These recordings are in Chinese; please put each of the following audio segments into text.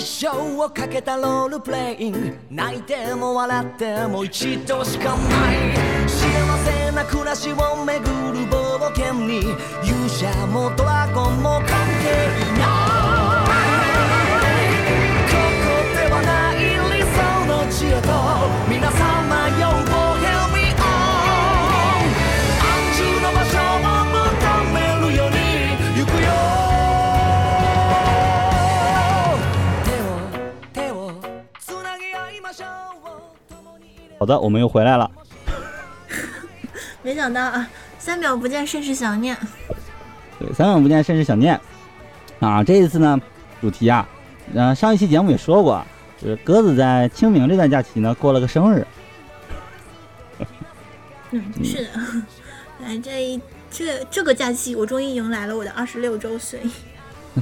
一生をかけたロールプレイング。泣いても笑っても一度しかない。幸せな暮らしをめぐる冒険に。勇者もドラゴンも関係ない。ここではない理想の地へと。好的，我们又回来了。没想到啊，三秒不见甚是想念。对，三秒不见，甚是想念。啊，这一次呢，主题啊，呃，上一期节目也说过，就是鸽子在清明这段假期呢过了个生日。嗯，是的。来 这一这这个假期，我终于迎来了我的二十六周岁。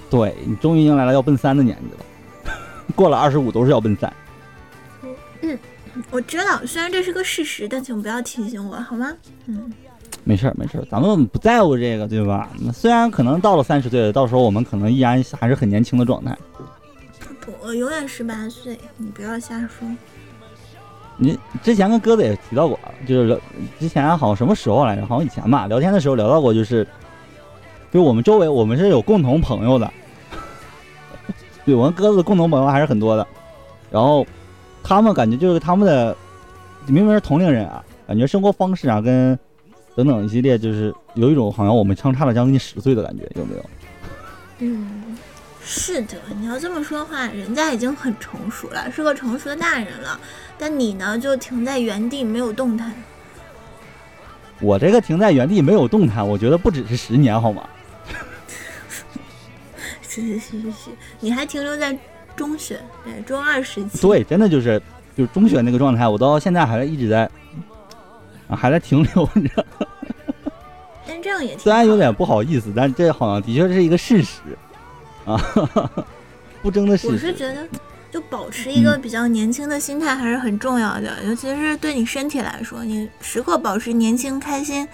对你终于迎来了要奔三的年纪了，过了二十五都是要奔三。我知道，虽然这是个事实，但请不要提醒我好吗？嗯，没事儿没事儿，咱们不在乎这个，对吧？虽然可能到了三十岁了，到时候我们可能依然还是很年轻的状态。不，我永远十八岁，你不要瞎说。你之前跟鸽子也提到过，就是之前好像什么时候来着？好像以前吧，聊天的时候聊到过，就是就是我们周围我们是有共同朋友的，对我跟鸽子共同朋友还是很多的。然后他们感觉就是他们的明明是同龄人啊，感觉生活方式啊跟等等一系列，就是有一种好像我们相差了将近十岁的感觉，有没有？嗯，是的，你要这么说的话，人家已经很成熟了，是个成熟的大人了。但你呢，就停在原地没有动弹。我这个停在原地没有动弹，我觉得不只是十年，好吗？是是是是是，你还停留在中学，对中二时期。对，真的就是就是中学那个状态，我到现在还一直在啊，还在停留着。但这样也虽然有点不好意思，但这好像的确是一个事实啊，不争的事实。我是觉得，就保持一个比较年轻的心态还是很重要的，尤其是对你身体来说，你时刻保持年轻开心，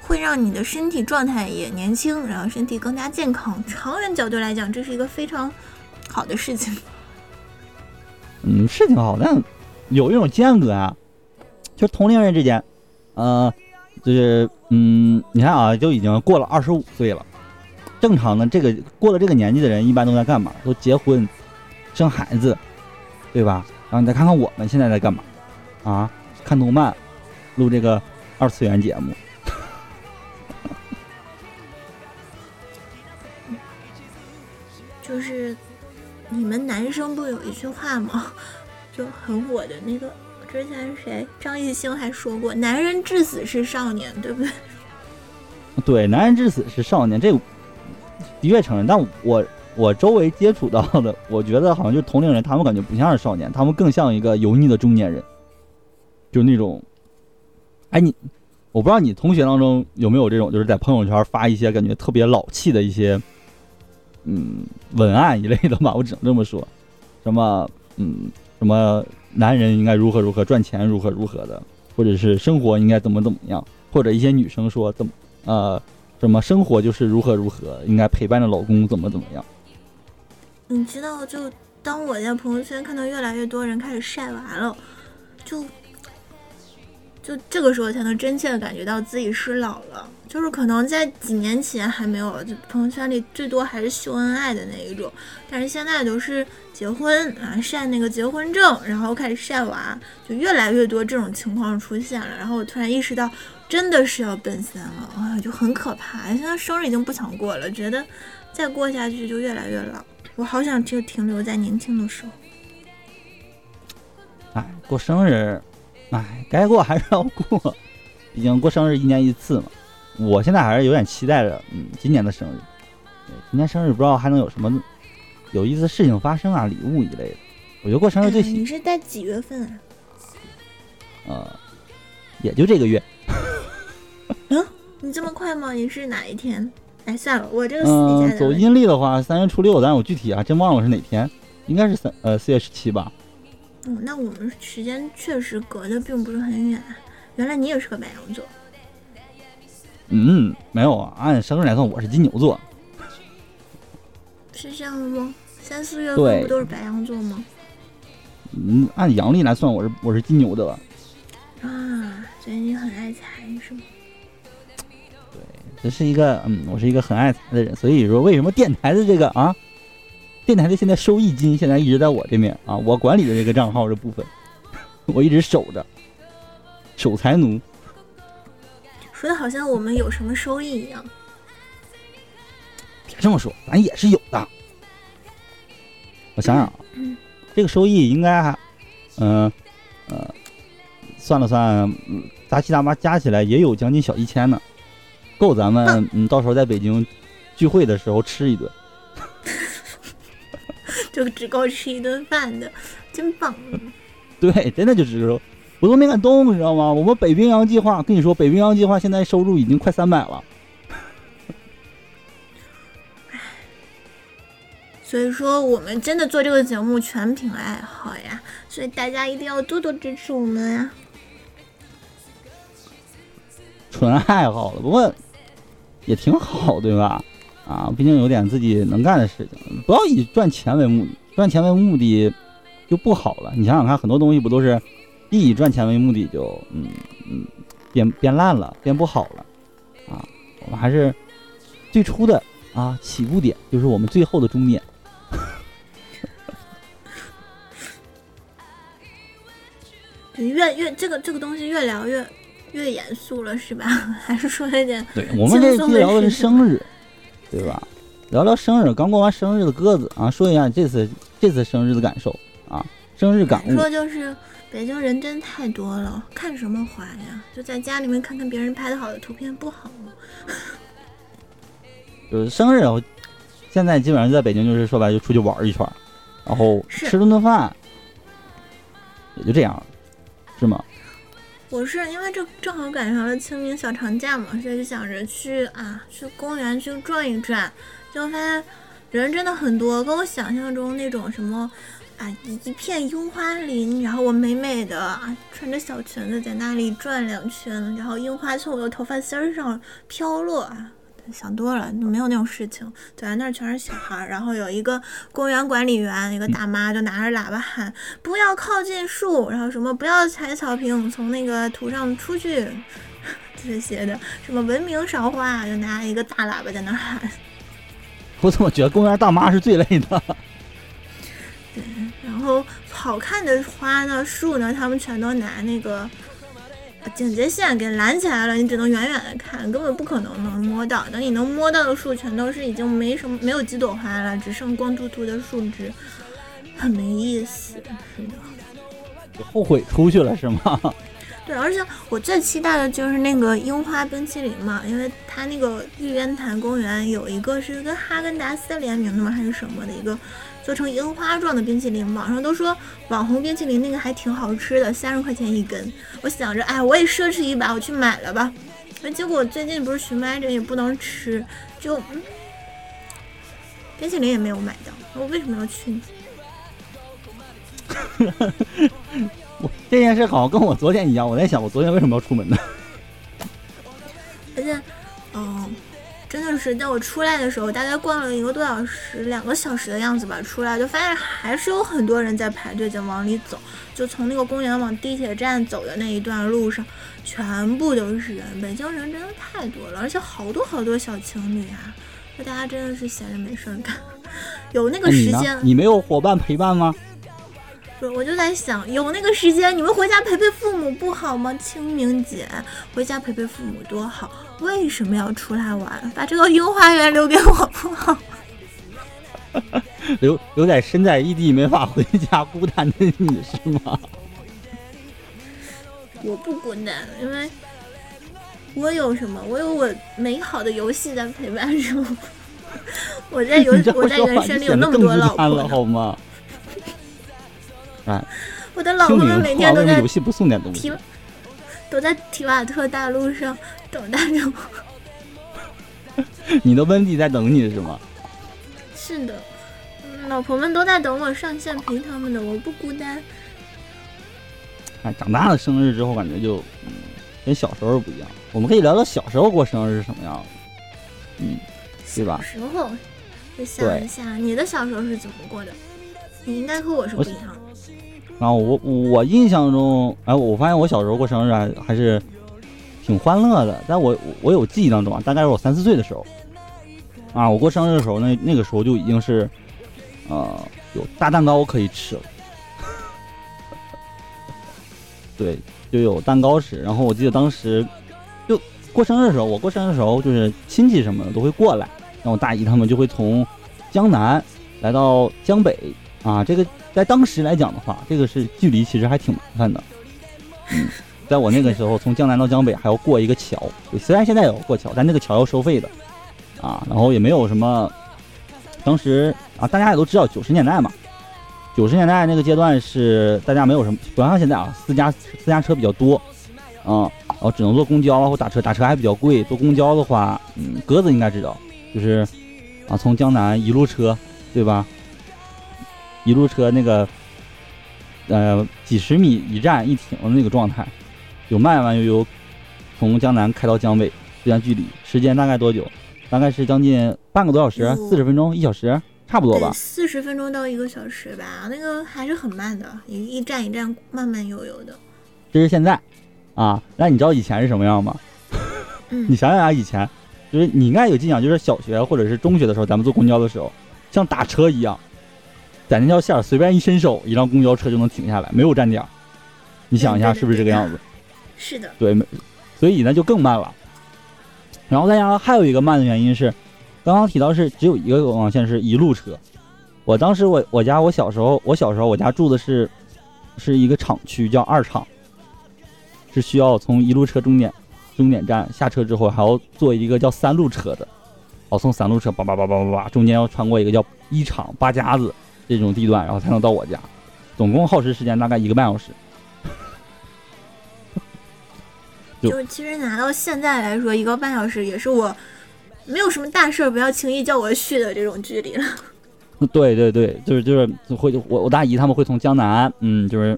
会让你的身体状态也年轻，然后身体更加健康。长远角度来讲，这是一个非常好的事情。嗯，是挺好，但有一种间隔啊，就是同龄人之间，呃，就是嗯，你看啊，就已经过了二十五岁了。正常的这个过了这个年纪的人，一般都在干嘛？都结婚、生孩子，对吧？然后你再看看我们现在在干嘛？啊，看动漫，录这个二次元节目。你们男生不有一句话吗？就很火的那个，之前谁张艺兴还说过，男人至死是少年，对不对？对，男人至死是少年，这个的确承认。但我我周围接触到的，我觉得好像就同龄人，他们感觉不像是少年，他们更像一个油腻的中年人，就那种，哎你，我不知道你同学当中有没有这种，就是在朋友圈发一些感觉特别老气的一些，嗯，文案一类的吧，我只能这么说，什么嗯什么男人应该如何如何赚钱如何如何的，或者是生活应该怎么怎么样，或者一些女生说怎么。呃，什么生活就是如何如何，应该陪伴着老公怎么怎么样。你知道，就当我在朋友圈看到越来越多人开始晒娃了，就就这个时候才能真切的感觉到自己是老了。就是可能在几年前还没有，就朋友圈里最多还是秀恩爱的那一种，但是现在都是结婚啊晒那个结婚证，然后开始晒娃，就越来越多这种情况出现了。然后我突然意识到，真的是要奔三了，啊，就很可怕。现在生日已经不想过了，觉得再过下去就越来越老。我好想就停留在年轻的时候。哎，过生日，哎，该过还是要过，毕竟过生日一年一次嘛。我现在还是有点期待着，嗯，今年的生日。今年生日不知道还能有什么有意思的事情发生啊，礼物一类的。我觉得过生日最喜，嗯你是在几月份啊？呃，也就这个月。嗯 你这么快吗？你是哪一天？哎，算了，我这个私底走阴历的话，三月初六，但是我具体啊真忘了是哪天，应该是三呃四月十七吧。嗯，那我们时间确实隔得并不是很远。原来你也是个白羊座，嗯，没有啊，按生日来算，我是金牛座。是这样的吗？三四月份不都是白羊座吗？嗯，按阳历来算，我是我是金牛的。啊，所以你很爱财是吗？对这是一个，嗯，我是一个很爱财的人，所以说为什么电台的这个啊，电台的现在收益金现在一直在我这面啊，我管理的这个账号这部分，我一直守着，守财奴。说的好像我们有什么收益一样。别这么说，咱也是有的。我想想啊，嗯这个收益应该还，嗯呃算了算，嗯杂七杂八加起来也有将近小一千呢，够咱们嗯到时候在北京聚会的时候吃一顿。就只够吃一顿饭的，真棒！对，真的就是说，我都没敢动，你知道吗？我们北冰洋计划，跟你说，北冰洋计划现在收入已经快三百了。所以说，我们真的做这个节目全凭爱好呀，所以大家一定要多多支持我们呀。纯爱好了，不过也挺好，对吧？啊，毕竟有点自己能干的事情，不要以赚钱为目的，赚钱为目的就不好了。你想想看，很多东西不都是一以赚钱为目的就嗯嗯变变烂了，变不好了啊？我们还是最初的啊起步点，就是我们最后的终点。就越越这个这个东西越聊越越严肃了，是吧？还是说一点对我们这聊的是生日，对吧？聊聊生日，刚过完生日的鸽子啊，说一下这次这次生日的感受啊，生日感悟。说就是北京人真太多了，看什么花呀？就在家里面看看别人拍的好的图片不好吗？就是生日，我现在基本上在北京就是说白了就出去玩一圈，然后吃顿顿饭，也就这样了，是吗？我是因为这正好赶上了清明小长假嘛，所以就想着去啊去公园去转一转，就发现人真的很多，跟我想象中那种什么啊一一片樱花林，然后我美美的啊穿着小裙子在那里转两圈，然后樱花从我的头发丝儿上飘落啊。想多了，没有那种事情。走在那儿全是小孩儿，然后有一个公园管理员，一个大妈就拿着喇叭喊：“不要靠近树，然后什么不要踩草坪，从那个土上出去。”这些的，什么文明少花，就拿一个大喇叭在那儿喊。我怎么觉得公园大妈是最累的？对然后好看的花呢，树呢，他们全都拿那个呃警戒线给拦起来了，你只能远远的看，根本不可能能摸到。等你能摸到的树，全都是已经没什么没有几朵花了，只剩光秃秃的树枝，很没意思。是的。后悔出去了是吗？对，而且我最期待的就是那个樱花冰淇淋嘛，因为它那个玉渊潭公园有一个是跟哈根达斯联名的吗？还是什么的一个做成樱花状的冰淇淋，网上都说网红冰淇淋那个还挺好吃的，三十块钱一根。我想着，哎，我也奢侈一把，我去买了吧。那结果最近不是荨麦疹也不能吃，就、嗯、冰淇淋也没有买到，我为什么要去呢？我这件事好像跟我昨天一样，我在想我昨天为什么要出门呢？而且，嗯，真的是在我出来的时候，大概逛了一个多小时、两个小时的样子吧，出来就发现还是有很多人在排队在往里走，就从那个公园往地铁站走的那一段路上，全部都是人。北京人真的太多了，而且好多好多小情侣啊，就大家真的是闲着没事儿干，有那个时间？，你没有伙伴陪伴吗？不是，我就在想，有那个时间，你们回家陪陪父母不好吗？清明节回家陪陪父母多好，为什么要出来玩？把这个樱花园留给我不好？留留在身在异地没法回家孤单的你是吗？我不孤单，因为我有什么？我有我美好的游戏在陪伴着我。我在游，我在人生里有那么多老孤单了婆，好吗？哎，我的老婆们每天都在游戏不送点东西提？都在提瓦特大陆上等待着我。你的温蒂在等你是吗？是的，嗯老婆们都在等我上线陪他们的，我不孤单。哎，长大了生日之后，感觉就嗯，跟小时候不一样。我们可以聊聊小时候过生日是什么样的，嗯，对吧？时候，我想一下，你的小时候是怎么过的？你应该和我是不一样。然后我我印象中，哎，我发现我小时候过生日还还是挺欢乐的。但我我有记忆当中啊，大概是我三四岁的时候，啊，我过生日的时候，那那个时候就已经是，呃，有大蛋糕可以吃了。对，就有蛋糕吃。然后我记得当时就过生日的时候，我过生日的时候就是亲戚什么的都会过来，然后我大姨他们就会从江南来到江北啊。这个在当时来讲的话，这个是距离其实还挺麻烦的。嗯，在我那个时候，从江南到江北还要过一个桥，虽然现在也要过桥，但那个桥要收费的啊。然后也没有什么，当时啊，大家也都知道九十年代嘛。九十年代那个阶段是大家没有什么，不像现在啊，私家私家车比较多，啊，然后只能坐公交或打车，打车还比较贵。坐公交的话，嗯，鸽子应该知道，就是啊，从江南一路车，对吧？一路车那个，呃，几十米一站一停的那个状态，有慢慢悠悠从江南开到江北这段距离，时间大概多久？大概是将近半个多小时，四十分钟，一小时。差不多吧，四十分钟到一个小时吧，那个还是很慢的，一一站一站慢慢悠悠的。这是现在，啊，那你知道以前是什么样吗？你想想啊，以前就是你应该有印象，就是小学或者是中学的时候，咱们坐公交的时候，像打车一样，在那条线随便一伸手，一辆公交车就能停下来，没有站点。你想一下，是不是这个样子？是的。对，所以呢就更慢了。然后再加上还有一个慢的原因是。刚刚提到是只有一个网线是一路车，我当时我我家我小时候我小时候我家住的是是一个厂区叫二厂，是需要从一路车终点终点站下车之后还要坐一个叫三路车的，哦从三路车叭叭叭叭叭叭中间要穿过一个叫一厂八家子这种地段，然后才能到我家，总共耗时时间大概一个半小时。就其实拿到现在来说，一个半小时也是我。没有什么大事儿，不要轻易叫我去的这种距离了。对对对，就是就是会我我大姨他们会从江南，嗯，就是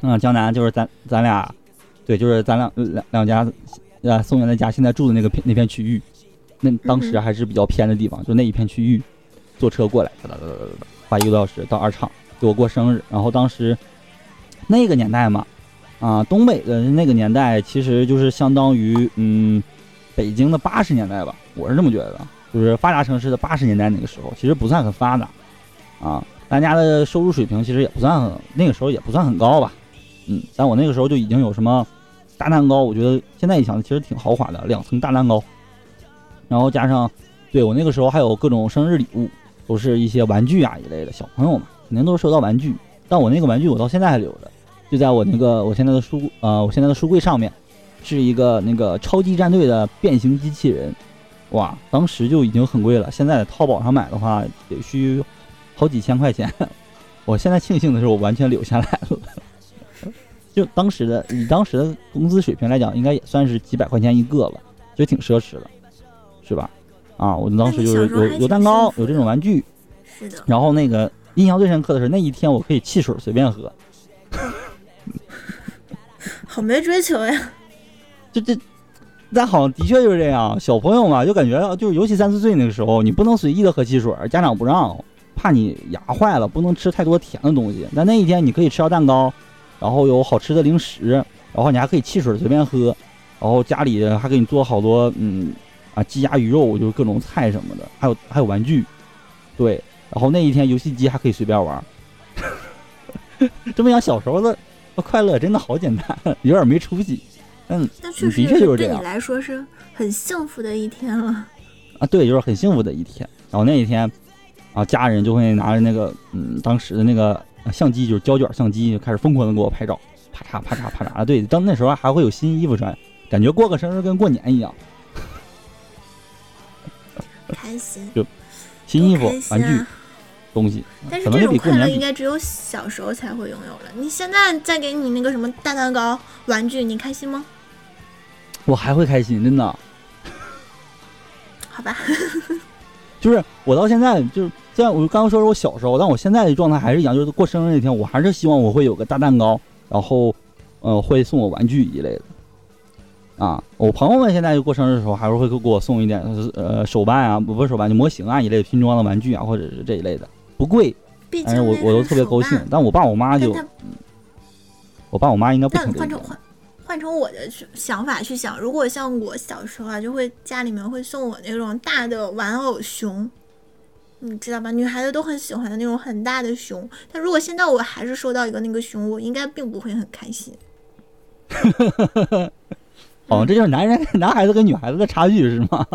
嗯江南就是咱咱俩，对，就是咱俩两两家，呃宋元的家现在住的那个片那片区域，那当时还是比较偏的地方，就那一片区域，坐车过来，哒哒哒哒哒，花一个多小时到二厂给我过生日。然后当时那个年代嘛，啊东北的那个年代其实就是相当于嗯北京的八十年代吧。我是这么觉得，就是发达城市的八十年代那个时候，其实不算很发达，啊，大家的收入水平其实也不算很，那个时候也不算很高吧，嗯，但我那个时候就已经有什么大蛋糕，我觉得现在一想其实挺豪华的，两层大蛋糕，然后加上，对我那个时候还有各种生日礼物，都是一些玩具啊一类的，小朋友嘛，肯定都是收到玩具，但我那个玩具我到现在还留着，就在我那个我现在的书，呃，我现在的书柜上面，是一个那个超级战队的变形机器人。哇，当时就已经很贵了，现在淘宝上买的话得需好几千块钱。我现在庆幸的是，我完全留下来了。就当时的以当时的工资水平来讲，应该也算是几百块钱一个了，就挺奢侈的，是吧？啊，我当时就是有有蛋糕，有这种玩具，是的。然后那个印象最深刻的是那一天，我可以汽水随便喝，好没追求呀！这这。但好像的确就是这样，小朋友嘛，就感觉就是尤其三四岁那个时候，你不能随意的喝汽水，家长不让，怕你牙坏了，不能吃太多甜的东西。但那一天你可以吃到蛋糕，然后有好吃的零食，然后你还可以汽水随便喝，然后家里还给你做好多嗯啊鸡鸭鱼肉，就是各种菜什么的，还有还有玩具，对，然后那一天游戏机还可以随便玩。这么想，小时候的快乐真的好简单，有点没出息。嗯，但确实就是对你来说是很幸福的一天了啊！对，就是很幸福的一天。然后那一天，啊，家人就会拿着那个嗯，当时的那个相机，就是胶卷相机，就开始疯狂的给我拍照，啪嚓啪嚓啪嚓啊！对，当那时候还会有新衣服穿，感觉过个生日跟过年一样，开心。就新衣服、玩具、东西，但是这种快乐应该只有小时候才会拥有了。你现在再给你那个什么大蛋糕、玩具，你开心吗？我还会开心，真的。好吧，就是我到现在就是，虽然我刚刚说是我小时候，但我现在的状态还是一样，就是过生日那天，我还是希望我会有个大蛋糕，然后，呃，会送我玩具一类的。啊，我朋友们现在就过生日的时候，还是会给我送一点呃手办啊，不不是手办，就模型啊一类拼装的玩具啊，或者是这一类的，不贵，毕竟但是我我都特别高兴。但我爸我妈就我爸我妈应该不但听这个换成。换换成我的去想法去想，如果像我小时候啊，就会家里面会送我那种大的玩偶熊，你知道吧？女孩子都很喜欢的那种很大的熊。但如果现在我还是收到一个那个熊，我应该并不会很开心。哦，这就是男人 男孩子跟女孩子的差距是吗？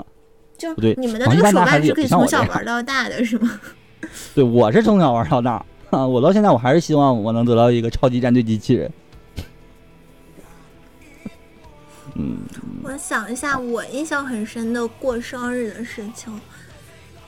就不对你们的好像一般那个手办是可以从小玩到大的，是吗？对，我是从小玩到大啊，我到现在我还是希望我能得到一个超级战队机器人。嗯，我想一下，我印象很深的过生日的事情，哎，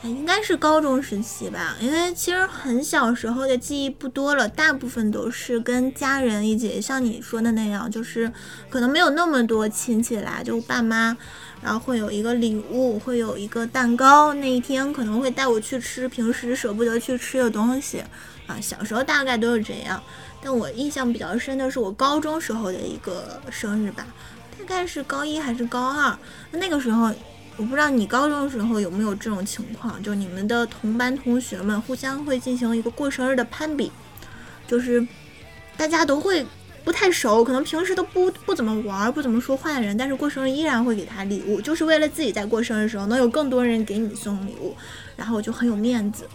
应该是高中时期吧。因为其实很小时候的记忆不多了，大部分都是跟家人一起，像你说的那样，就是可能没有那么多亲戚来，就爸妈，然后会有一个礼物，会有一个蛋糕，那一天可能会带我去吃平时舍不得去吃的东西啊。小时候大概都是这样，但我印象比较深的是我高中时候的一个生日吧。大概是高一还是高二，那个时候我不知道你高中的时候有没有这种情况，就你们的同班同学们互相会进行一个过生日的攀比，就是大家都会不太熟，可能平时都不不怎么玩、不怎么说话的人，但是过生日依然会给他礼物，就是为了自己在过生日的时候能有更多人给你送礼物，然后就很有面子。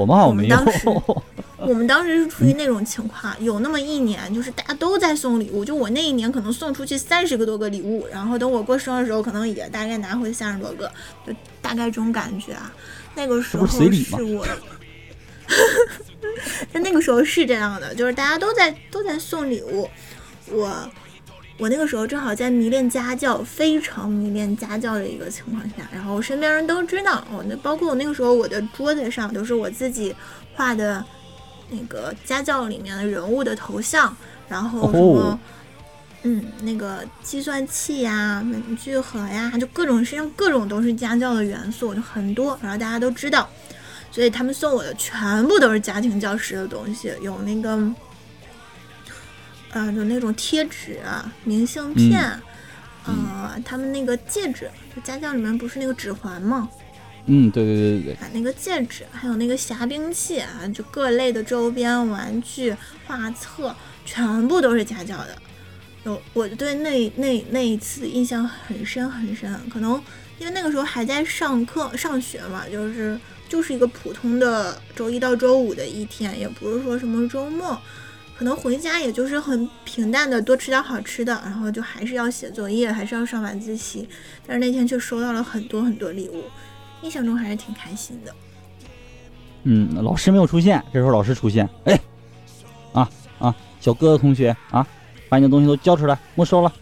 我们好像没有我们当。时我们当时是处于那种情况，有那么一年，就是大家都在送礼物，就我那一年可能送出去三十个多个礼物，然后等我过生日的时候，可能也大概拿回三十多个，就大概这种感觉啊。那个时候不是随礼吗是我，但那个时候是这样的，就是大家都在都在送礼物，我我那个时候正好在迷恋家教，非常迷恋家教的一个情况下，然后我身边人都知道，我那包括我那个时候我的桌子上都是我自己画的那个家教里面的人物的头像，然后什么。哦嗯，那个计算器呀、文具盒呀，就各种身上各种都是家教的元素，就很多，然后大家都知道，所以他们送我的全部都是家庭教师的东西，有那个，呃，有那种贴纸、啊明信片，呃，他们那个戒指，就家教里面不是那个指环吗？嗯，对对对对对，啊，那个戒指，还有那个匣冰器啊，就各类的周边玩具、画册，全部都是家教的。有，我对那那那一次印象很深很深，可能因为那个时候还在上课上学嘛，就是就是一个普通的周一到周五的一天，也不是说什么周末，可能回家也就是很平淡的多吃点好吃的，然后就还是要写作业，还是要上晚自习，但是那天却收到了很多很多礼物，印象中还是挺开心的。嗯，老师没有出现，这时候老师出现，哎，啊啊，小哥哥同学啊，把你的东西都交出来，没收了。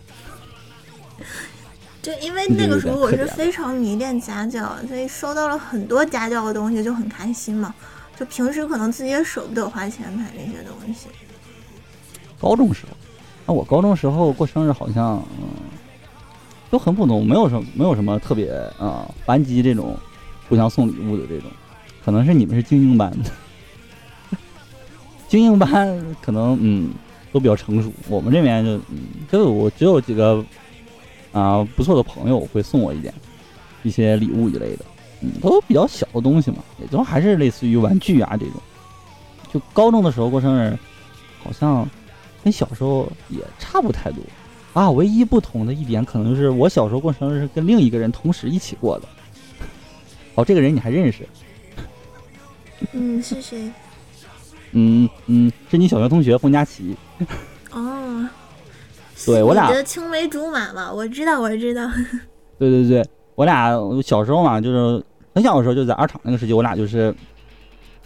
就，因为那个时候我是非常迷恋家教，所以收到了很多家教的东西就很开心嘛。就平时可能自己也舍不得花钱买那些东西。高中时候，那我高中时候过生日好像，嗯，都很普通，没有什么没有什么特别啊、班级这种互相送礼物的这种，可能是你们是精英班的，精英班可能嗯都比较成熟，我们这边就嗯就我只有几个啊、不错的朋友会送我一点一些礼物一类的，嗯，都比较小的东西嘛，也都还是类似于玩具啊这种。就高中的时候过生日，好像跟小时候也差不太多啊。唯一不同的一点，可能就是我小时候过生日是跟另一个人同时一起过的。哦，这个人你还认识？嗯，是谁？嗯嗯，是你小学同学冯佳琪。哦，对我俩你的青梅竹马嘛，我知道，我知道。对对对，我俩小时候嘛，就是很小的时候就在二厂那个时期，我俩就是，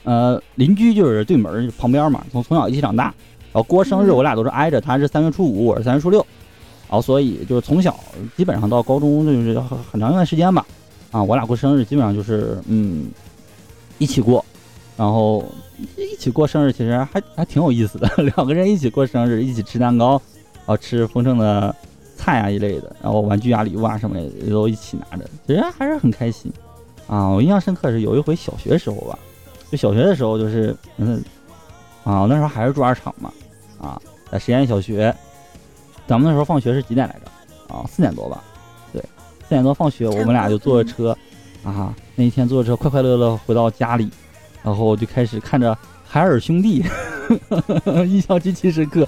呃，邻居就是对门旁边嘛，从从小一起长大。然后过生日嗯。我俩都是挨着，他是三月初五，我是三月初六，然后所以就是从小基本上到高中就是很很长一段时间吧，啊，我俩过生日基本上就是嗯一起过，然后一起过生日其实还还挺有意思的，两个人一起过生日，一起吃蛋糕，然后吃丰盛的菜啊一类的，然后玩具啊、礼物啊什么的也都一起拿着，其实还是很开心。啊。我印象深刻是有一回小学时候吧，就小学的时候就是嗯啊，那时候还是住二厂嘛，啊，在实验小学，咱们那时候放学是几点来着？啊，四点多吧。对，四点多放学，我们俩就坐着车，啊，那一天坐着车快快乐乐回到家里，然后就开始看着海尔兄弟，印象极其深刻。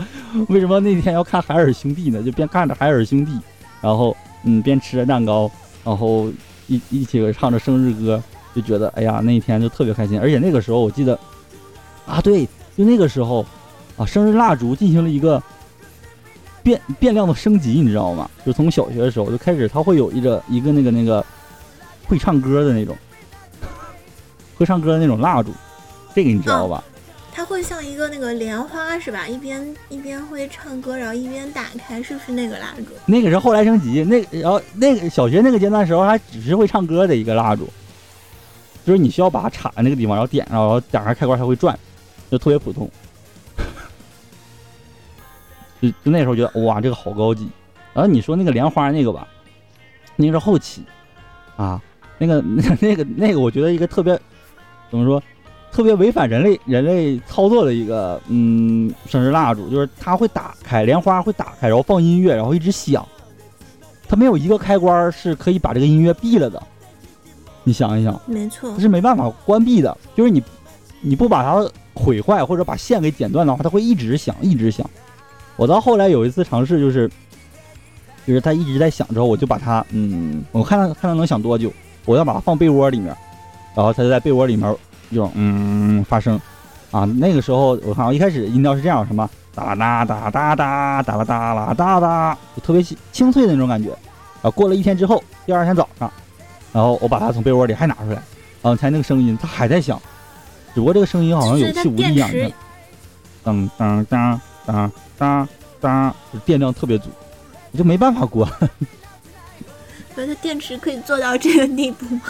为什么那天要看海尔兄弟呢？就边看着海尔兄弟，然后嗯边吃着蛋糕，然后一一起唱着生日歌，就觉得哎呀那一天就特别开心。而且那个时候我记得，啊对，就那个时候。啊，生日蜡烛进行了一个变变量的升级，你知道吗？就从小学的时候就开始，它会有一个一个那个那个会唱歌的那种，会唱歌的那种蜡烛，这个你知道吧？它会像一个那个莲花是吧？一边一边会唱歌，然后一边打开，是不是那个蜡烛？那个是后来升级，那然后那个小学那个阶段时候还只是会唱歌的一个蜡烛，就是你需要把它插在那个地方，然后点上，然后打开开关它会转，就特别普通。就就那时候觉得哇，这个好高级。然后你说那个莲花那个吧，那个是后期啊，那个那那个那个，我觉得一个特别怎么说，特别违反人类人类操作的一个嗯生日蜡烛，就是它会打开莲花会打开，然后放音乐，然后一直响。它没有一个开关是可以把这个音乐闭了的。你想一想，没错，它是没办法关闭的。就是你你不把它毁坏或者把线给剪断的话，它会一直响一直响。我到后来有一次尝试，就是，就是它一直在响之后，我就把它，嗯，我看它看它能响多久，我要把它放被窝里面，然后它就在被窝里面就嗯。发声，啊，那个时候我看我，一开始音调是这样，什么哒哒哒哒哒哒啦哒啦哒哒，就特别清脆的那种感觉，啊，过了一天之后，第二天早上，然后我把它从被窝里还拿出来，啊，才那个声音它还在响，只不过这个声音好像有气无力一样的，噔噔噔噔。哒哒，电量特别足，你就没办法关。所以它电池可以做到这个地步吗？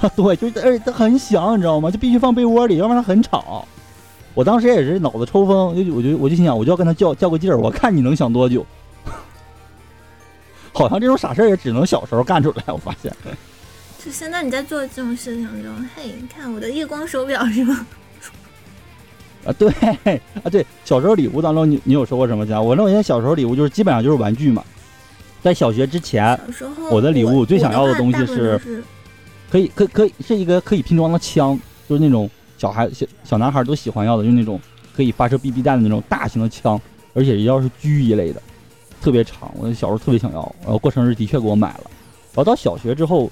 啊，对，就是而且它很响，你知道吗？就必须放被窝里，要不然它很吵。我当时也是脑子抽风，就我就我就心想，我就要跟他较较个劲儿，我看你能想多久。好像这种傻事儿也只能小时候干出来，我发现。就现在你在做这种事情中，嘿，你看我的夜光手表是吗？啊对啊对，小时候礼物当中，你你有收过什么奖？我认为小时候礼物就是基本上就是玩具嘛。在小学之前，我的礼物最想要的东西是，可以可可以是一个可以拼装的枪，就是那种小孩小小男孩都喜欢要的，就是那种可以发射 BB 弹的那种大型的枪，而且要是狙一类的，特别长。我小时候特别想要，然后过生日的确给我买了。然后到小学之后，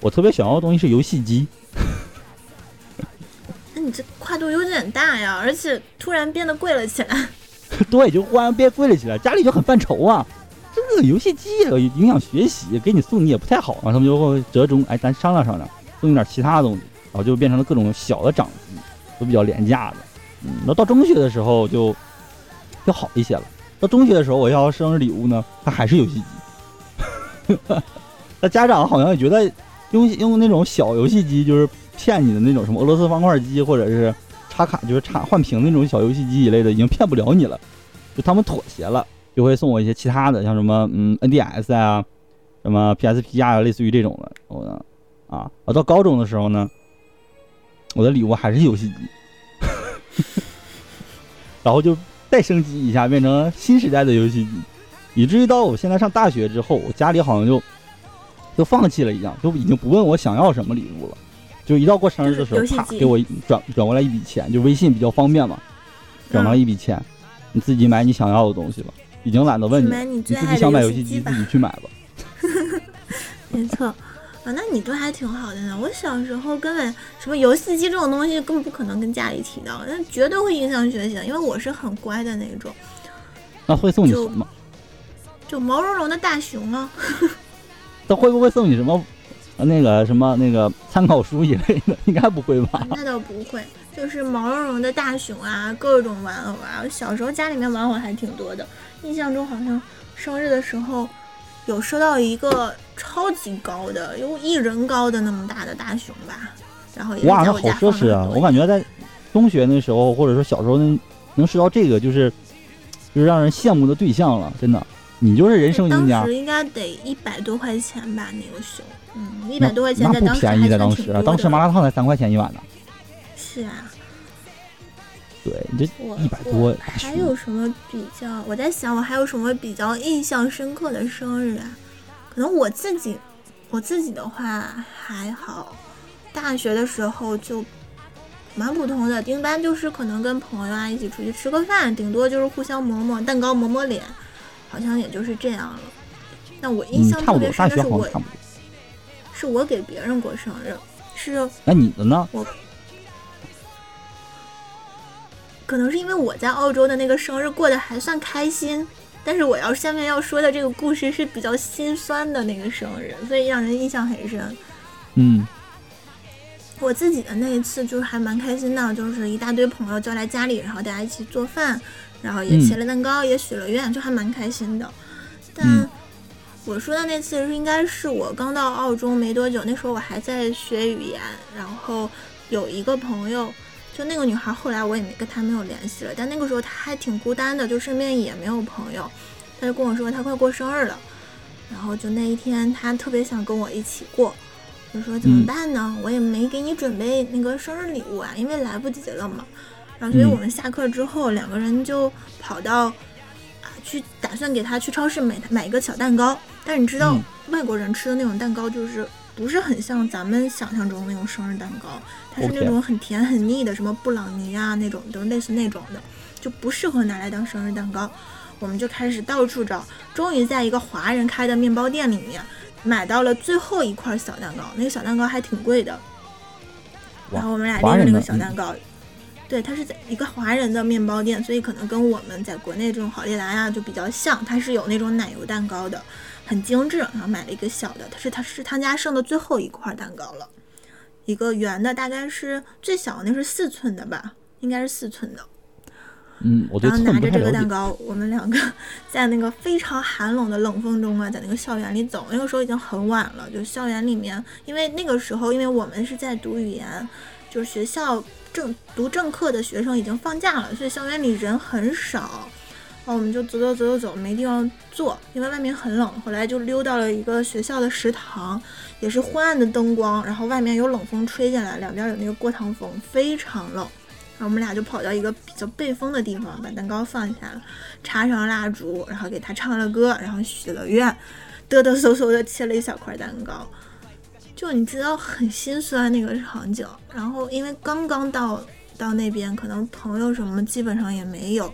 我特别想要的东西是游戏机。那你这跨度有点大呀，而且突然变得贵了起来。对，就忽然变贵了起来，家里就很犯愁啊。这个游戏机影响学习，给你送你也不太好啊。他们就会折中，哎，咱商量商量，送你点其他的东西，然后就变成了各种小的掌机，都比较廉价的。嗯，那到中学的时候就就好一些了。到中学的时候，我要生日礼物呢，它还是游戏机。那家长好像也觉得用用那种小游戏机就是。骗你的那种什么俄罗斯方块机，或者是插卡，就是插换屏那种小游戏机一类的，已经骗不了你了。就他们妥协了，就会送我一些其他的，像什么嗯 NDS 啊，什么 PSP 啊，类似于这种的。我啊，到高中的时候呢，我的礼物还是游戏机，然后就再升级一下，变成新时代的游戏机，以至于到我现在上大学之后，我家里好像就就放弃了一样，都已经不问我想要什么礼物了。就一到过生日的时候，啪，给我转转过来一笔钱，就微信比较方便嘛，转到一笔钱，你自己买你想要的东西吧，已经懒得问你，你自己想买游戏机自己去买吧。没错，啊，那你都还挺好的呢。我小时候根本什么游戏机这种东西根本不可能跟家里提到，那绝对会影响学习，因为我是很乖的那种。那会送你什么？就毛茸茸的大熊啊。他会不会送你什么？那个什么那个参考书一类的，应该不会吧？那倒不会，就是毛茸茸的大熊啊，各种玩偶啊。小时候家里面玩偶还挺多的，印象中好像生日的时候有收到一个超级高的，有一人高的那么大的大熊吧。然后哇，那好奢侈啊！我感觉在中学那时候，或者说小时候能能收到这个，就是就是让人羡慕的对象了，真的。你就是人生赢家。当时应该得一百多块钱吧，那个熊。嗯，一百多块钱在当时还的，当时当时麻辣烫才三块钱一碗呢。是啊，对你，这我一百多还有什么比较？我在想，我还有什么比较印象深刻的生日啊？可能我自己，我自己的话还好，大学的时候就蛮普通的，一般就是可能跟朋友啊一起出去吃个饭，顶多就是互相抹抹蛋糕、抹抹脸，好像也就是这样了。那我印嗯，象特别深的是我。是我给别人过生日，是那你的呢？我可能是因为我在澳洲的那个生日过得还算开心，但是我要下面要说的这个故事是比较心酸的那个生日，所以让人印象很深。嗯我自己的那一次就是还蛮开心的，就是一大堆朋友叫来家里，然后大家一起做饭，然后也嗯切了蛋糕，也许了愿，就还蛮开心的。但嗯我说的那次是应该是我刚到澳洲没多久，那时候我还在学语言，然后有一个朋友，就那个女孩，后来我也没跟她没有联系了，但那个时候她还挺孤单的，就身边也没有朋友，她就跟我说她快过生日了，然后就那一天她特别想跟我一起过，我说怎么嗯办呢？我也没给你准备那个生日礼物啊，因为来不及了嘛。然后所以嗯。我们下课之后，两个人就跑到啊去打算给他去超市买买一个小蛋糕，但是你知道、嗯。外国人吃的那种蛋糕就是不是很像咱们想象中那种生日蛋糕，它是那种很甜很腻的，什么布朗尼啊那种，都是类似那种的，就不适合拿来当生日蛋糕。我们就开始到处找，终于在一个华人开的面包店里面买到了最后一块小蛋糕，那个小蛋糕还挺贵的。然后我们俩拎着那个小蛋糕，对，它是在一个华人的面包店，所以可能跟我们在国内这种好利来啊就比较像，它是有那种奶油蛋糕的，很精致。然后买了一个小的，它是它是他家剩的最后一块蛋糕了，一个圆的，大概是最小的那是四寸的吧，应该是四寸的。嗯，我对然后拿着这个。蛋糕，我们两个 在那个非常寒冷的冷风中啊，在那个校园里走。那个时候已经很晚了，就校园里面，因为那个时候，因为我们是在读语言，就是学校正读正课的学生已经放假了，所以校园里人很少。然后我们就走走走走走，没地方坐，因为外面很冷。后来就溜到了一个学校的食堂，也是昏暗的灯光，然后外面有冷风吹进来，两边有那个过堂风，非常冷。然后我们俩就跑到一个比较背风的地方，把蛋糕放下了，插上蜡烛，然后给他唱了歌，然后许了愿，嘚嘚嗖嗖的切了一小块蛋糕。就你知道很心酸那个场景，然后因为刚刚到到那边，可能朋友什么基本上也没有，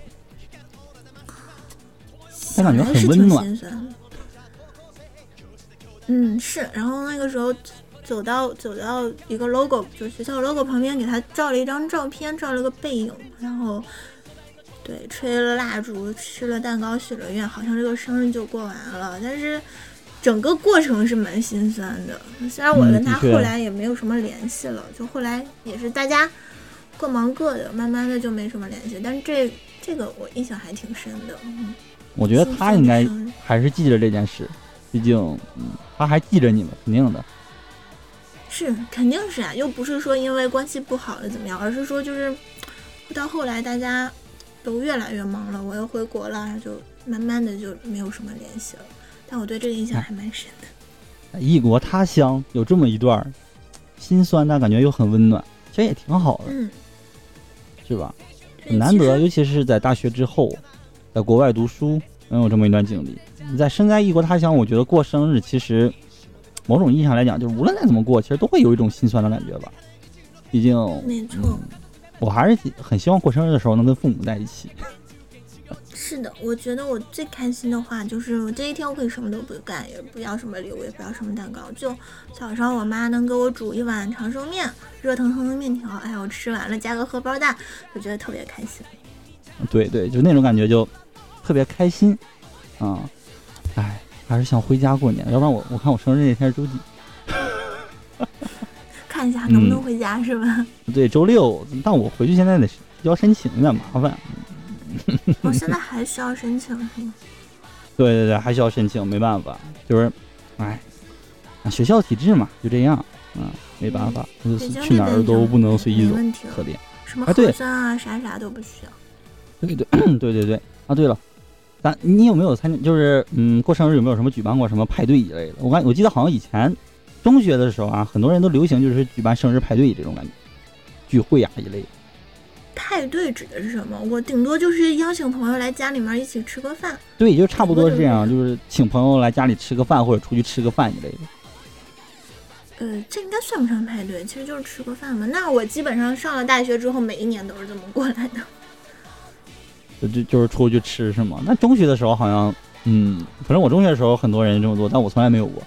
但感觉想来是挺很温暖心酸的。嗯，是，然后那个时候走到走到一个 logo，就学校 logo 旁边，给他照了一张照片，照了个背影，然后对吹了蜡烛，吃了蛋糕，许了愿，好像这个生日就过完了。但是整个过程是蛮心酸的。虽然我嗯跟他后来也没有什么联系了，就后来也是大家各忙各的，慢慢的就没什么联系。但是这这个我印象还挺深的。嗯，我觉得他应该还是记着这件事，毕竟，嗯，他还记着你们，肯定的。是肯定是啊，又不是说因为关系不好了怎么样，而是说就是到后来大家都越来越忙了，我又回国了，就慢慢的就没有什么联系了。但我对这个印象还蛮深的。异国他乡有这么一段儿心酸，但感觉又很温暖，其实也挺好的，嗯，是吧？很难得，尤其是在大学之后，在国外读书，能有这么一段经历。你在身在异国他乡，我觉得过生日其实某种意义上来讲，就是无论再怎么过，其实都会有一种心酸的感觉吧。毕竟，没错嗯，我还是很希望过生日的时候能跟父母在一起。是的，我觉得我最开心的话就是我这一天我可以什么都不干，也不要什么礼物，也不要什么蛋糕，就早上我妈能给我煮一碗长寿面，热腾腾的面条，哎，我吃完了加个荷包蛋，我觉得特别开心。对对，就那种感觉就特别开心啊！哎，还是想回家过年，要不然我我看我生日那天是周几？看一下能不能嗯回家、是吧？对，周六，但我回去现在得要申请，有点麻烦。我现在还需要申请是吗？对对对，还需要申请，没办法，就是，哎，啊学校体制嘛，就这样，嗯，没办法，就是去哪儿都不能随意走，可，怜。什么核酸啊啥啥都不需要。对对对对对啊，对了，咱你有没有参加？就是嗯，过生日有没有什么举办过什么派对一类的？我感我记得好像以前中学的时候啊，很多人都流行就是举办生日派对这种感觉，聚会啊一类的。派对指的是什么？我顶多就是邀请朋友来家里面一起吃个饭。对，就差不多是这样，就是请朋友来家里吃个饭，或者出去吃个饭一类的。呃，这应该算不上派对，其实就是吃个饭嘛。那我基本上上了大学之后，每一年都是这么过来的。就就就是出去吃是吗？那中学的时候好像，嗯，反正我中学的时候很多人这么做，但我从来没有过。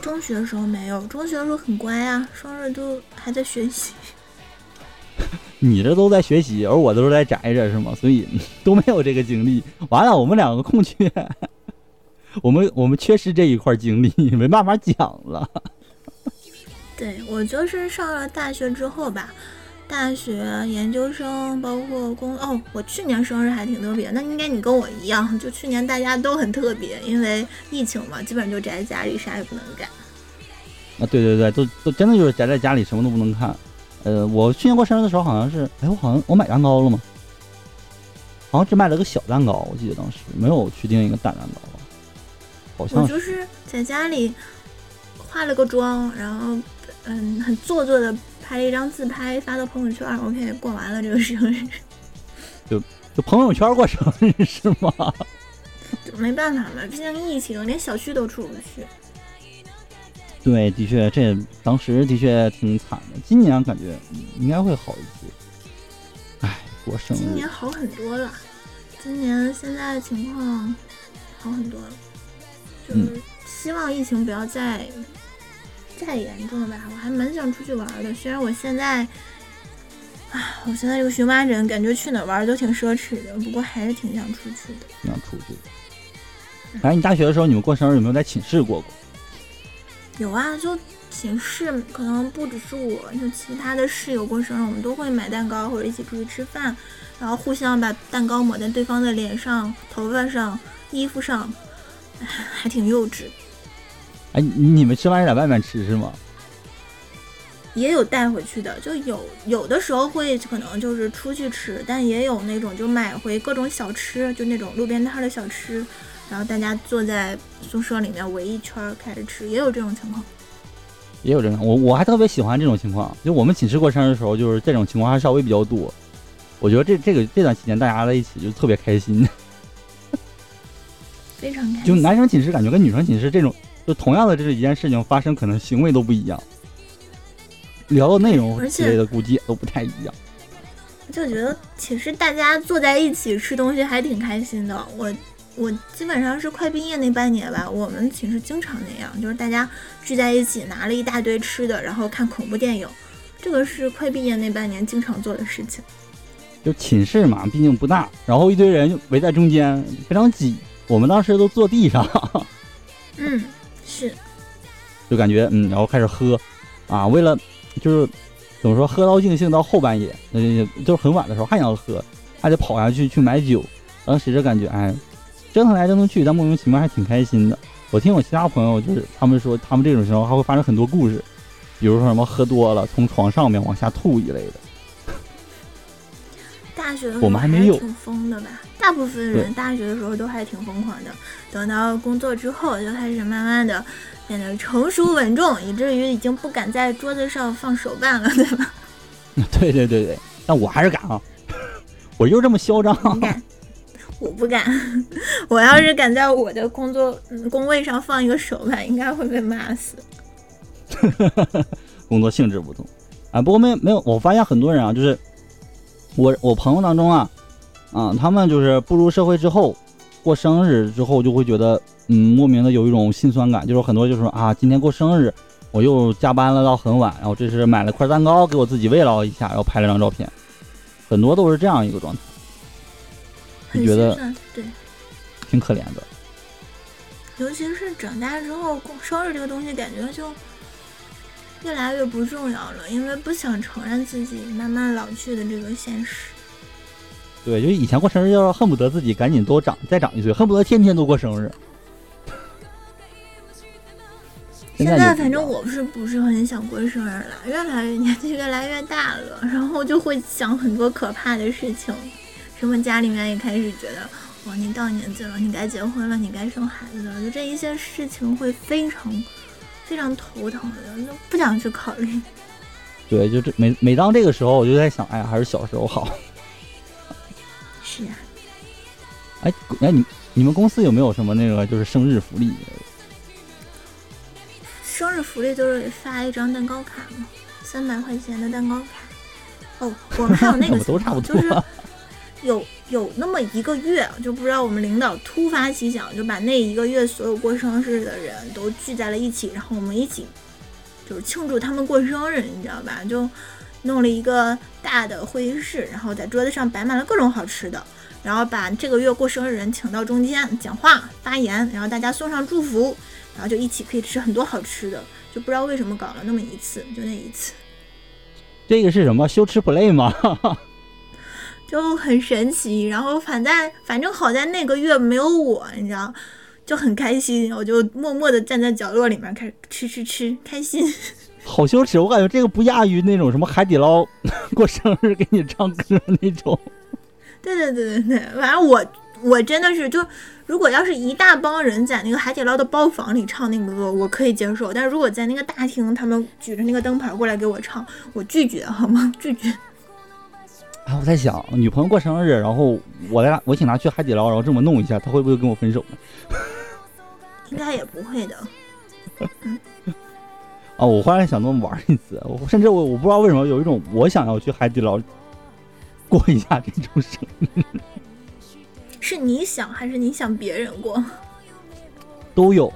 中学的时候没有，中学的时候很乖啊，生日都还在学习。你这都在学习，而我都是在宅着，是吗？所以都没有这个经历。完了，我们两个空缺，我们我们缺失这一块经历，没办法讲了。对我就是上了大学之后吧，大学、研究生，包括工哦，我去年生日还挺特别。那应该你跟我一样，就去年大家都很特别，因为疫情嘛，基本上就宅在家里，啥也不能干。啊，对对对，都都真的就是宅在家里，什么都不能看。呃，我去年过生日的时候，好像是，哎，我好像我买蛋糕了吗？好像只买了个小蛋糕，我记得当时没有去订一个大蛋糕吧？好像我就是在家里化了个妆，然后嗯，很做作的拍了一张自拍发到朋友圈，OK，过完了这个生日。就朋友圈过生日是吗？就没办法嘛，毕竟疫情，连小区都出不去。对，的确，这当时的确挺惨的。今年感觉应该会好一些。哎，过生日今年好很多了，今年现在的情况好很多了，就是希望疫情不要再再严重了吧。我还蛮想出去玩的，虽然我现在，啊，我现在这个荨麻疹，感觉去哪儿玩都挺奢侈的，不过还是挺想出去的。想出去。哎，你大学的时候，你们过生日有没有在寝室过过？有啊，就寝室可能不只是我，就其他的室友过生日，我们都会买蛋糕或者一起出去吃饭，然后互相把蛋糕抹在对方的脸上、头发上、衣服上，还挺幼稚。哎，你你们吃饭是在外面吃是吗？也有带回去的，就有有的时候会可能就是出去吃，但也有那种就买回各种小吃，就那种路边摊的小吃，然后大家坐在宿舍里面围一圈儿开始吃，也有这种情况。也有这种，我我还特别喜欢这种情况。就我们寝室过生日的时候，就是这种情况还稍微比较多。我觉得这这个这段期间大家在一起就特别开心。非常开就。男生寝室感觉跟女生寝室这种，就同样的这一件事情发生，可能行为都不一样，聊的内容之类的估计也都不太一样。就觉得寝室大家坐在一起吃东西还挺开心的。我我基本上是快毕业那半年吧，我们寝室经常那样，就是大家聚在一起拿了一大堆吃的，然后看恐怖电影。这个是快毕业那半年经常做的事情。就寝室嘛，毕竟不大，然后一堆人就围在中间，非常挤。我们当时都坐地上，嗯，是 就感觉嗯，然后开始喝，啊，为了就是怎么说，喝到尽兴到后半夜，那，就是很晚的时候还想喝，还得跑下去去买酒。当时就感觉哎，折腾来折腾去，但莫名其妙还挺开心的。我听我其他朋友就是他们说，他们这种时候还会发生很多故事，比如说什么喝多了从床上面往下吐一类的。大学的时候我们还没有挺疯的吧？大部分人大学的时候都还挺疯狂的，等到工作之后就开始慢慢的变得成熟稳重，以至于已经不敢在桌子上放手办了，对吧？对对对对，但我还是敢啊，我就这么嚣张。你敢？我不敢。我要是敢在我的工作工位上放一个手办，应该会被骂死。工作性质不同啊。不过没没有，我发现很多人啊，就是我我朋友当中啊，啊，他们就是步入社会之后，过生日之后就会觉得，嗯，莫名的有一种心酸感，就是很多就说啊，今天过生日，我又加班了到很晚，然后这是买了块蛋糕给我自己慰劳一下，然后拍了张照片，很多都是这样一个状态，很你觉得对，挺可怜的。尤其是长大之后，过生日这个东西感觉就越来越不重要了，因为不想承认自己慢慢老去的这个现实。对，就以前过生日要恨不得自己赶紧多长再长一岁，恨不得天天都过生日。现在反正我是不是很想过生日了？越来越年纪越来越大了，然后就会想很多可怕的事情，什么家里面也开始觉得，哇，你到年纪了，你该结婚了，你该生孩子了，就这一些事情会非常非常头疼的，就不想去考虑。对，就这每每当这个时候，我就在想，哎呀，还是小时候好。是啊，哎，哎，你你们公司有没有什么那个就是生日福利？生日福利就是发一张蛋糕卡嘛，三百块钱的蛋糕卡。哦，我们还有那个 都差不多。就是有有那么一个月，就不知道我们领导突发奇想，就把那一个月所有过生日的人都聚在了一起，然后我们一起就是庆祝他们过生日，你知道吧？就弄了一个大的会议室，然后在桌子上摆满了各种好吃的，然后把这个月过生日人请到中间讲话发言，然后大家送上祝福，然后就一起可以吃很多好吃的，就不知道为什么搞了那么一次，就那一次。这个是什么羞耻 play 吗？就很神奇，然后反在反正好在那个月没有我，你知道，就很开心，我就默默的站在角落里面开始吃吃吃，开心。好羞耻，我感觉这个不亚于那种什么海底捞过生日给你唱歌那种。对对对对对，反正我我真的是就，如果要是一大帮人在那个海底捞的包房里唱那个歌，我可以接受；但是如果在那个大厅，他们举着那个灯牌过来给我唱，我拒绝，好吗？拒绝。啊，我在想，女朋友过生日，然后我来我请她去海底捞，然后这么弄一下，她会不会跟我分手呢？应该也不会的。啊，我忽然想这么玩一次，我甚至我我不知道为什么有一种我想要去海底捞过一下这种生日。是你想还是你想别人过？都有。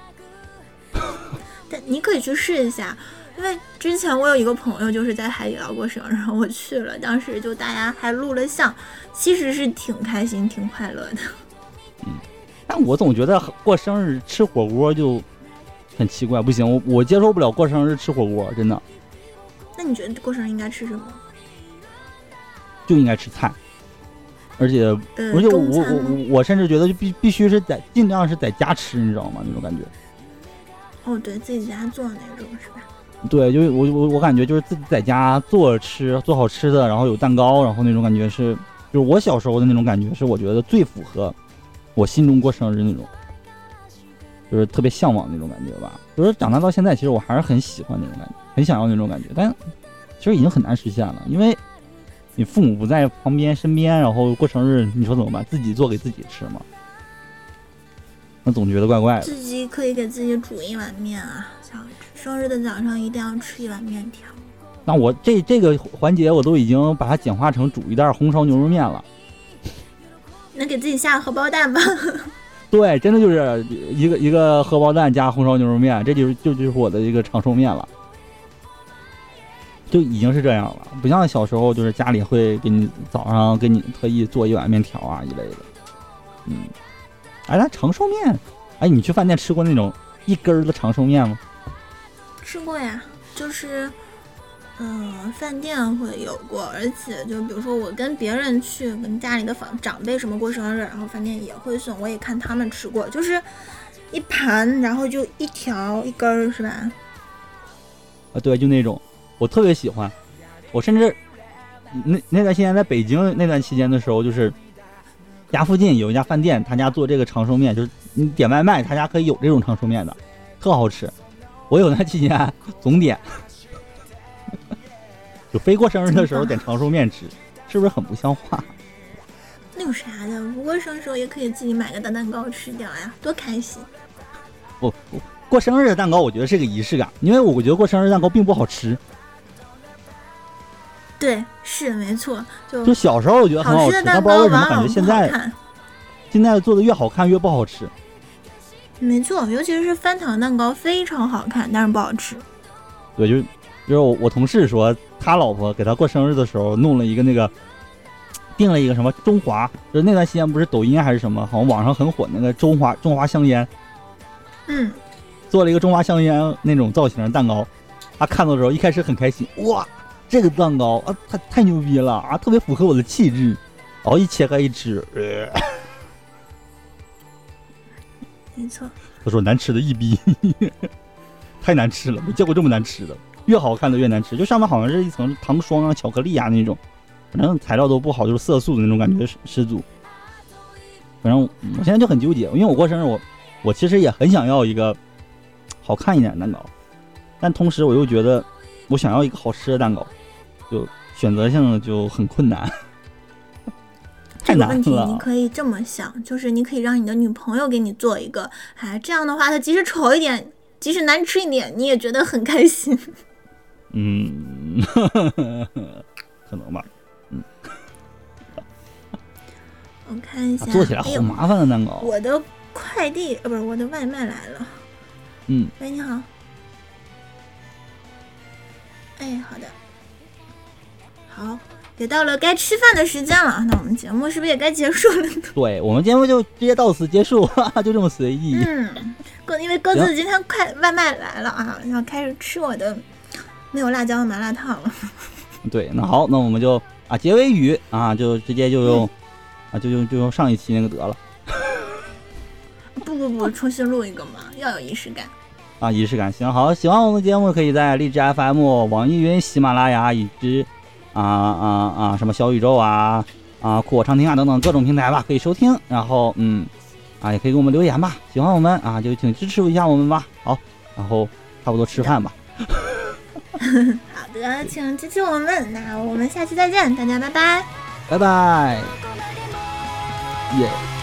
但你可以去试一下。因为之前我有一个朋友就是在海底捞过生日，我去了，当时就大家还录了像，其实是挺开心、挺快乐的。嗯，但我总觉得过生日吃火锅就很奇怪，不行，我我接受不了过生日吃火锅，真的。那你觉得过生日应该吃什么？就应该吃菜，而且而且我我我我甚至觉得就必必须是在尽量是在家吃，你知道吗？那种感觉。哦，对自己家做的那种是吧？对，就是我我我感觉就是自己在家做吃做好吃的，然后有蛋糕，然后那种感觉是，就是我小时候的那种感觉，是我觉得最符合我心中过生日那种，就是特别向往那种感觉吧。就是长大到现在，其实我还是很喜欢那种感觉，很想要那种感觉，但其实已经很难实现了，因为你父母不在旁边身边，然后过生日，你说怎么办？自己做给自己吃嘛？那总觉得怪怪的。自己可以给自己煮一碗面啊，小生日的早上一定要吃一碗面条。那我这这个环节我都已经把它简化成煮一袋红烧牛肉面了。能给自己下个荷包蛋吗？对，真的就是一个一个荷包蛋加红烧牛肉面，这就是就就是我的一个长寿面了。就已经是这样了，不像小时候，就是家里会给你早上给你特意做一碗面条啊一类的。嗯，哎，那长寿面，哎，你去饭店吃过那种一根儿的长寿面吗？吃过呀，就是，嗯，饭店会有过，而且就比如说我跟别人去，跟家里的长长辈什么过生日，然后饭店也会送，我也看他们吃过，就是一盘，然后就一条一根儿，是吧？啊，对，就那种，我特别喜欢，我甚至那那段时间在北京那段期间的时候，就是家附近有一家饭店，他家做这个长寿面，就是你点外卖，他家可以有这种长寿面的，特好吃。我有那期间 总点，就非过生日的时候点长寿面吃，是不是很不像话？那有啥的？不过生日时候也可以自己买个大蛋糕吃掉呀，多开心！不，过生日的蛋糕我觉得是个仪式感，因为我觉得过生日蛋糕并不好吃。对，是没错。就就小时候我觉得很好吃，但不知道为什么感觉现在现在做的越好看越不好吃。没错，尤其是翻糖蛋糕非常好看，但是不好吃。对，就就是我我同事说，他老婆给他过生日的时候弄了一个那个，订了一个什么中华，就是那段时间不是抖音还是什么，好像网上很火那个中华中华香烟。嗯。做了一个中华香烟那种造型的蛋糕，他看到的时候一开始很开心，哇，这个蛋糕啊，太太牛逼了啊，特别符合我的气质。然后一切开一吃，呃。没错，他说难吃的一逼，太难吃了，没见过这么难吃的，越好看的越难吃，就上面好像是一层糖霜啊、巧克力啊那种，反正材料都不好，就是色素的那种感觉十十足。反正我现在就很纠结，因为我过生日，我我其实也很想要一个好看一点的蛋糕，但同时我又觉得我想要一个好吃的蛋糕，就选择性就很困难，太难这个问题你。可以这么想，就是你可以让你的女朋友给你做一个，哎，这样的话，她即使丑一点，即使难吃一点，你也觉得很开心。嗯，可能吧。嗯我看一下，啊做起来好麻烦的蛋糕。我的快递呃，不是我的外卖来了。嗯，喂，你好。哎，好的。好，也到了该吃饭的时间了，那我们节目是不是也该结束了呢？对我们节目就直接到此结束，哈哈，就这么随意。嗯，鸽因为鸽子今天快外卖来了啊，要开始吃我的没有辣椒的麻辣烫了。对，那好，那我们就啊结尾语啊，就直接就用、啊就用就用上一期那个得了 不不不，重新录一个嘛，要有仪式感。啊，仪式感。行，好，喜欢我们的节目，可以在荔枝 FM、网易云、喜马拉雅以及啊啊啊什么小宇宙啊啊酷我畅听啊等等各种平台吧，可以收听。然后嗯啊也可以给我们留言吧，喜欢我们啊就请支持一下我们吧。好，然后差不多吃饭吧。好的，请支持我们，那我们下期再见，大家拜拜。拜拜，耶。